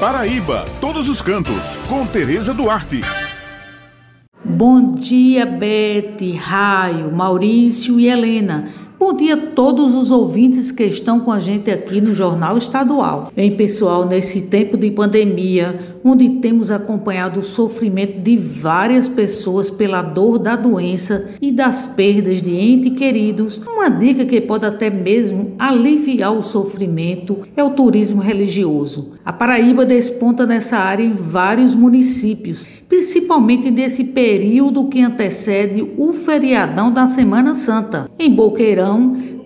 Paraíba, todos os cantos, com Tereza Duarte. Bom dia, Bete, Raio, Maurício e Helena. Bom dia a todos os ouvintes que estão com a gente aqui no Jornal Estadual. Bem, pessoal, nesse tempo de pandemia, onde temos acompanhado o sofrimento de várias pessoas pela dor da doença e das perdas de entes queridos, uma dica que pode até mesmo aliviar o sofrimento é o turismo religioso. A Paraíba desponta nessa área em vários municípios, principalmente nesse período que antecede o feriadão da Semana Santa. Em Boqueirão,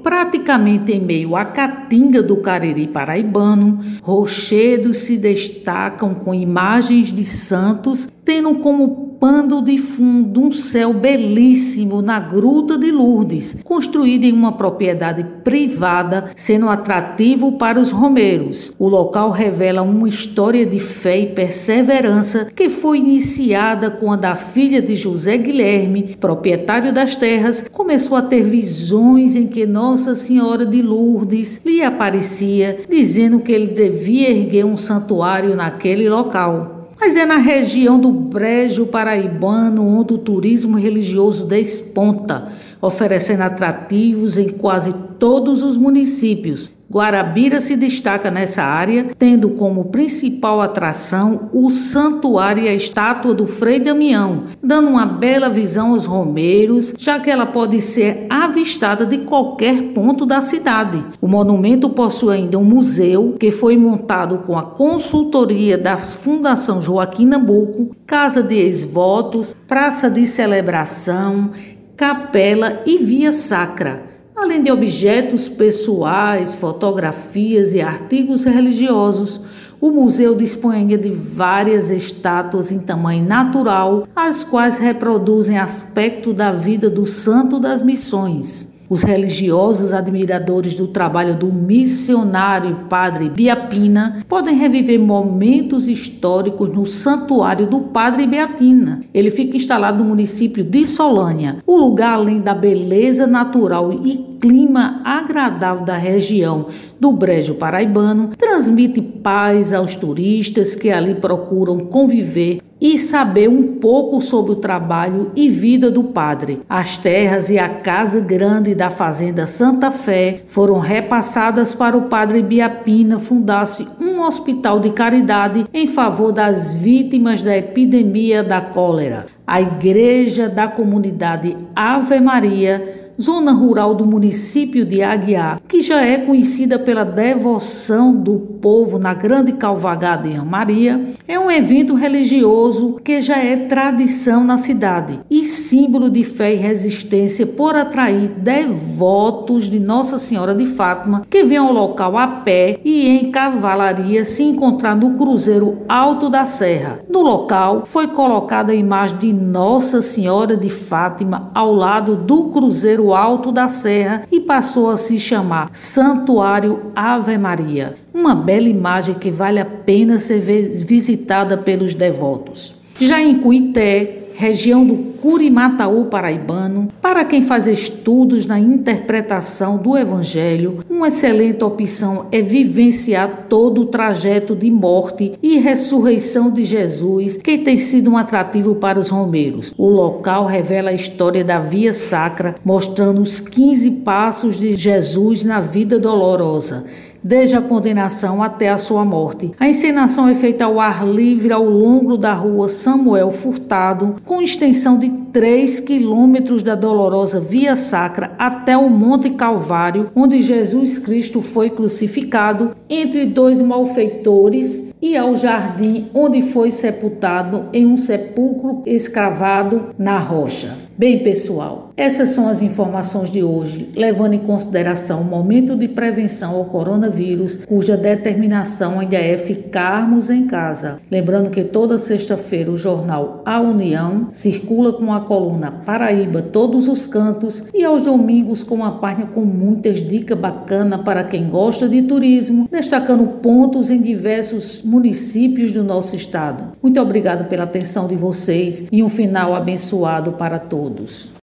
praticamente em meio à caatinga do Cariri paraibano, rochedos se destacam com imagens de santos, tendo como pano de fundo um céu belíssimo na Gruta de Lourdes, construído em uma propriedade privada, sendo atrativo para os romeiros. O local revela uma história de fé e perseverança que foi iniciada quando a filha de José Guilherme, proprietário das terras, começou a ter visões em que Nossa Senhora de Lourdes lhe aparecia, dizendo que ele devia erguer um santuário naquele local mas é na região do Brejo Paraibano onde o turismo religioso desponta, oferecendo atrativos em quase todos os municípios, Guarabira se destaca nessa área, tendo como principal atração o santuário e a estátua do Frei Damião, dando uma bela visão aos romeiros, já que ela pode ser avistada de qualquer ponto da cidade. O monumento possui ainda um museu que foi montado com a consultoria da Fundação Joaquim Nabuco, casa de ex-votos, praça de celebração, capela e via sacra além de objetos pessoais, fotografias e artigos religiosos. O museu dispõe de várias estátuas em tamanho natural, as quais reproduzem aspecto da vida do Santo das Missões. Os religiosos admiradores do trabalho do missionário Padre Biapina podem reviver momentos históricos no Santuário do Padre Beatina. Ele fica instalado no município de Solânia. O lugar, além da beleza natural e clima agradável da região do Brejo Paraibano, transmite paz aos turistas que ali procuram conviver e saber um pouco sobre o trabalho e vida do padre. As terras e a casa grande da fazenda Santa Fé foram repassadas para o padre Biapina fundasse um hospital de caridade em favor das vítimas da epidemia da cólera. A igreja da comunidade Ave Maria zona rural do município de Aguiar, que já é conhecida pela devoção do povo na Grande Calvagada em Maria, é um evento religioso que já é tradição na cidade e símbolo de fé e resistência por atrair devotos de Nossa Senhora de Fátima que vêm ao local a pé e em cavalaria se encontrar no Cruzeiro Alto da Serra. No local foi colocada a imagem de Nossa Senhora de Fátima ao lado do Cruzeiro alto da serra e passou a se chamar Santuário Ave Maria. Uma bela imagem que vale a pena ser visitada pelos devotos. Já em Cuité, região do Curimataú paraibano, para quem faz estudos na interpretação do Evangelho, uma excelente opção é vivenciar todo o trajeto de morte e ressurreição de Jesus, que tem sido um atrativo para os romeiros. O local revela a história da Via Sacra, mostrando os 15 passos de Jesus na vida dolorosa desde a condenação até a sua morte. A encenação é feita ao ar livre ao longo da rua Samuel Furtado, com extensão de 3 quilômetros da dolorosa Via Sacra até o Monte Calvário, onde Jesus Cristo foi crucificado, entre dois malfeitores, e ao jardim onde foi sepultado em um sepulcro escavado na rocha. Bem, pessoal, essas são as informações de hoje, levando em consideração o momento de prevenção ao coronavírus, cuja determinação ainda é ficarmos em casa. Lembrando que toda sexta-feira o jornal A União circula com a coluna Paraíba Todos os Cantos e aos domingos com uma página com muitas dicas bacanas para quem gosta de turismo, destacando pontos em diversos municípios do nosso estado. Muito obrigado pela atenção de vocês e um final abençoado para todos.